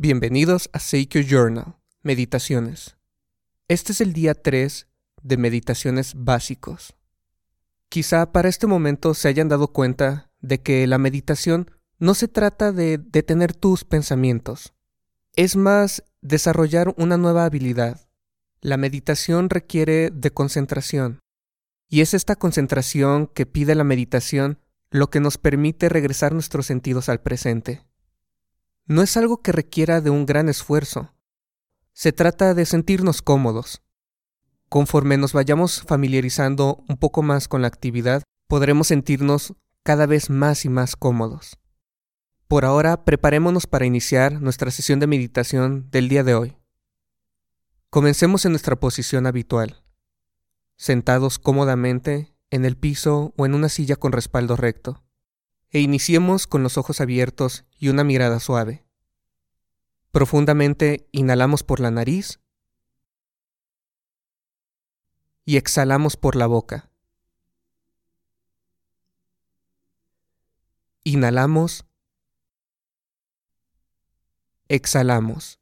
Bienvenidos a Seikyo Journal, Meditaciones. Este es el día 3 de Meditaciones Básicos. Quizá para este momento se hayan dado cuenta de que la meditación no se trata de detener tus pensamientos, es más desarrollar una nueva habilidad. La meditación requiere de concentración, y es esta concentración que pide la meditación lo que nos permite regresar nuestros sentidos al presente no es algo que requiera de un gran esfuerzo. Se trata de sentirnos cómodos. Conforme nos vayamos familiarizando un poco más con la actividad, podremos sentirnos cada vez más y más cómodos. Por ahora, preparémonos para iniciar nuestra sesión de meditación del día de hoy. Comencemos en nuestra posición habitual, sentados cómodamente en el piso o en una silla con respaldo recto e iniciemos con los ojos abiertos y una mirada suave. Profundamente inhalamos por la nariz y exhalamos por la boca. Inhalamos, exhalamos.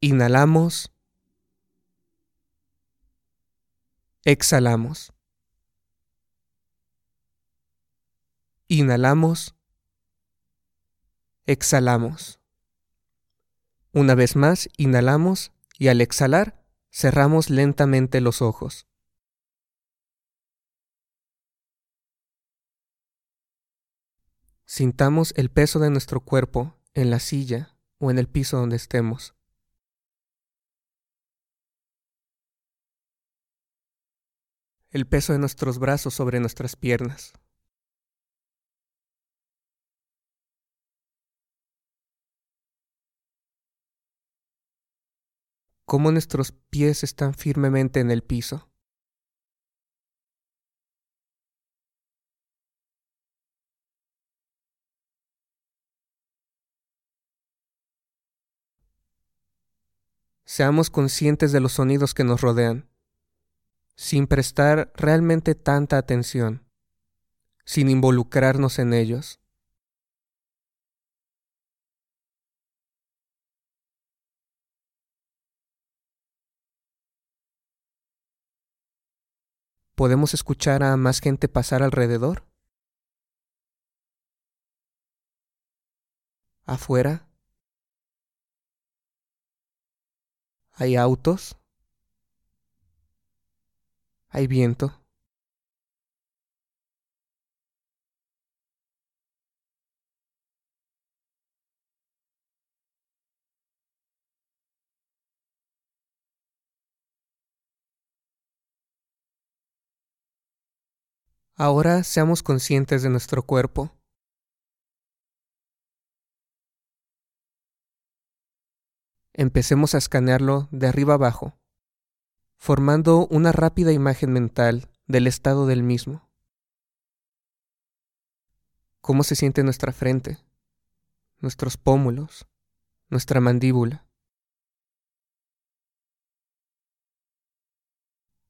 Inhalamos, exhalamos. Inhalamos. Exhalamos. Una vez más, inhalamos y al exhalar, cerramos lentamente los ojos. Sintamos el peso de nuestro cuerpo en la silla o en el piso donde estemos. El peso de nuestros brazos sobre nuestras piernas. Cómo nuestros pies están firmemente en el piso. Seamos conscientes de los sonidos que nos rodean, sin prestar realmente tanta atención, sin involucrarnos en ellos. ¿Podemos escuchar a más gente pasar alrededor? ¿Afuera? ¿Hay autos? ¿Hay viento? Ahora seamos conscientes de nuestro cuerpo. Empecemos a escanearlo de arriba abajo, formando una rápida imagen mental del estado del mismo. ¿Cómo se siente nuestra frente, nuestros pómulos, nuestra mandíbula?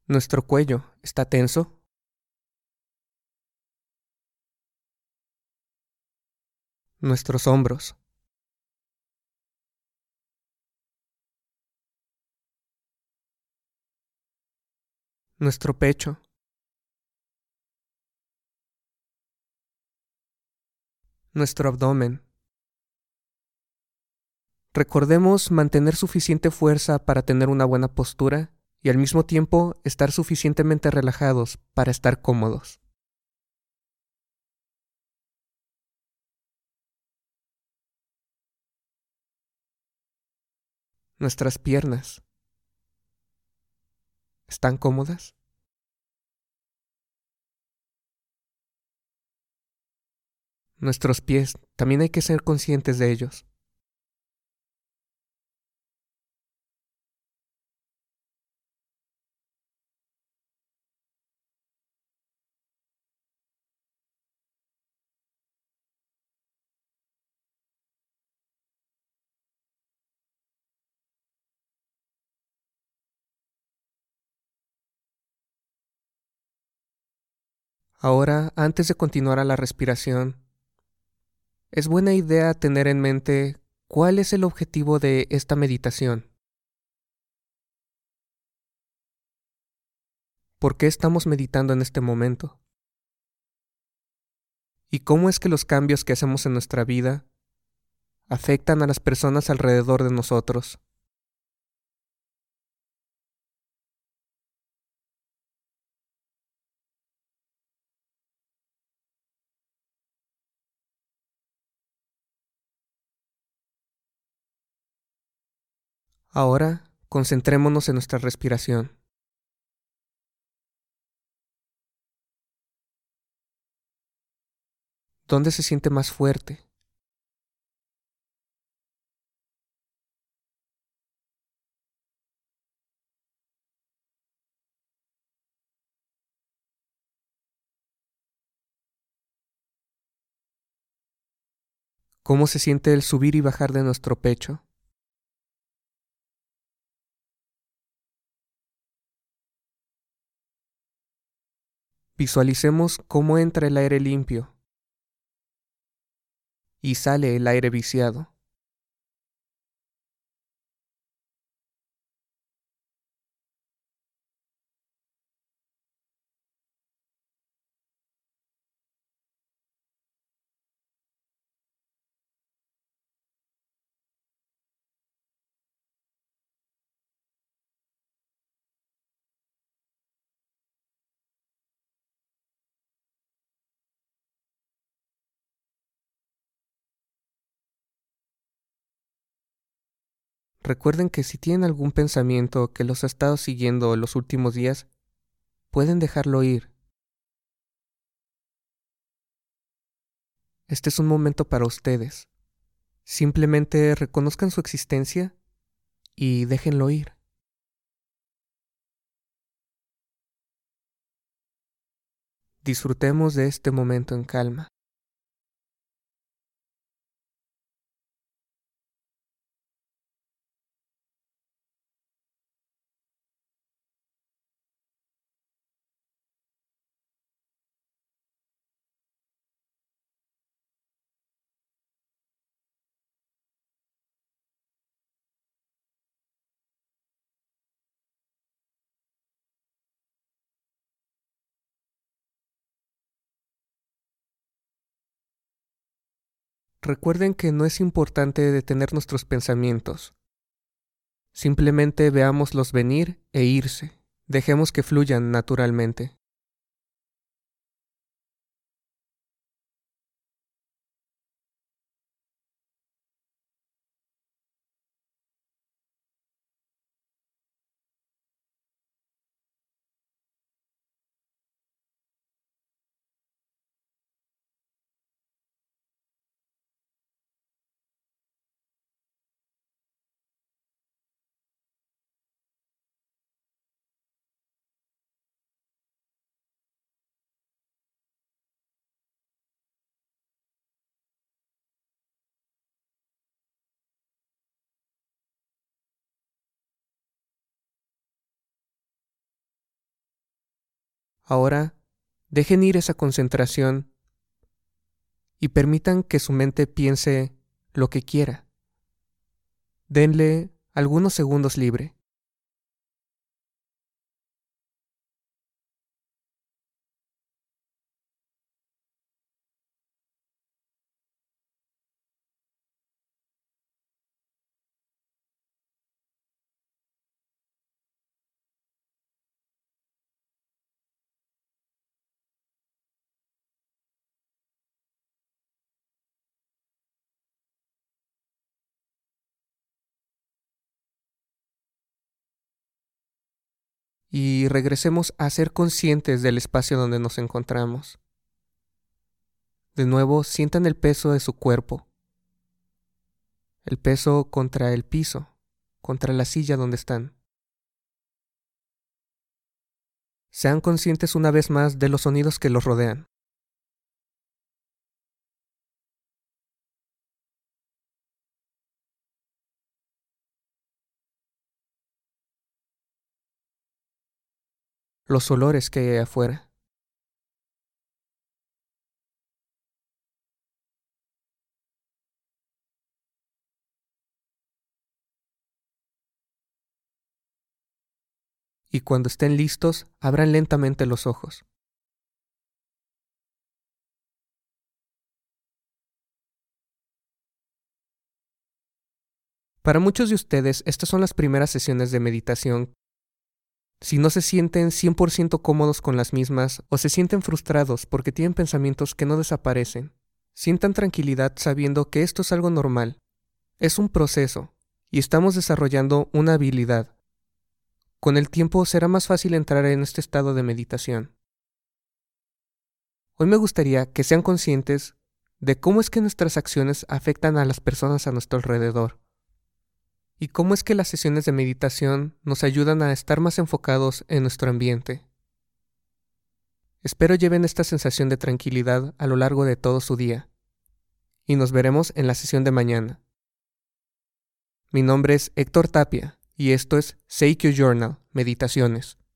¿Nuestro cuello está tenso? Nuestros hombros. Nuestro pecho. Nuestro abdomen. Recordemos mantener suficiente fuerza para tener una buena postura y al mismo tiempo estar suficientemente relajados para estar cómodos. Nuestras piernas. ¿Están cómodas? Nuestros pies, también hay que ser conscientes de ellos. Ahora, antes de continuar a la respiración, es buena idea tener en mente cuál es el objetivo de esta meditación. ¿Por qué estamos meditando en este momento? ¿Y cómo es que los cambios que hacemos en nuestra vida afectan a las personas alrededor de nosotros? Ahora concentrémonos en nuestra respiración. ¿Dónde se siente más fuerte? ¿Cómo se siente el subir y bajar de nuestro pecho? Visualicemos cómo entra el aire limpio y sale el aire viciado. Recuerden que si tienen algún pensamiento que los ha estado siguiendo los últimos días, pueden dejarlo ir. Este es un momento para ustedes. Simplemente reconozcan su existencia y déjenlo ir. Disfrutemos de este momento en calma. Recuerden que no es importante detener nuestros pensamientos. Simplemente veámoslos venir e irse. Dejemos que fluyan naturalmente. Ahora, dejen ir esa concentración y permitan que su mente piense lo que quiera. Denle algunos segundos libre. Y regresemos a ser conscientes del espacio donde nos encontramos. De nuevo, sientan el peso de su cuerpo, el peso contra el piso, contra la silla donde están. Sean conscientes una vez más de los sonidos que los rodean. los olores que hay afuera. Y cuando estén listos, abran lentamente los ojos. Para muchos de ustedes, estas son las primeras sesiones de meditación si no se sienten 100% cómodos con las mismas o se sienten frustrados porque tienen pensamientos que no desaparecen, sientan tranquilidad sabiendo que esto es algo normal. Es un proceso y estamos desarrollando una habilidad. Con el tiempo será más fácil entrar en este estado de meditación. Hoy me gustaría que sean conscientes de cómo es que nuestras acciones afectan a las personas a nuestro alrededor y cómo es que las sesiones de meditación nos ayudan a estar más enfocados en nuestro ambiente. Espero lleven esta sensación de tranquilidad a lo largo de todo su día. Y nos veremos en la sesión de mañana. Mi nombre es Héctor Tapia y esto es Seikyo Journal, Meditaciones.